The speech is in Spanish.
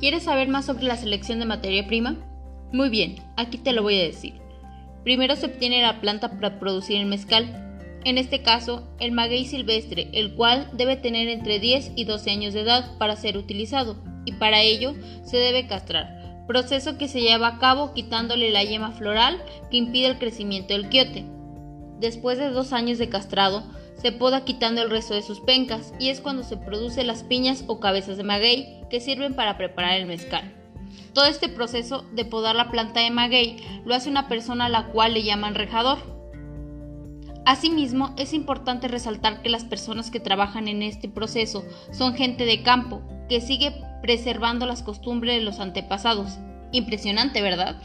¿Quieres saber más sobre la selección de materia prima? Muy bien, aquí te lo voy a decir. Primero se obtiene la planta para producir el mezcal. En este caso, el maguey silvestre, el cual debe tener entre 10 y 12 años de edad para ser utilizado, y para ello se debe castrar, proceso que se lleva a cabo quitándole la yema floral que impide el crecimiento del quiote. Después de dos años de castrado, se poda quitando el resto de sus pencas y es cuando se producen las piñas o cabezas de maguey que sirven para preparar el mezcal. Todo este proceso de podar la planta de maguey lo hace una persona a la cual le llaman rejador. Asimismo, es importante resaltar que las personas que trabajan en este proceso son gente de campo, que sigue preservando las costumbres de los antepasados. Impresionante, ¿verdad?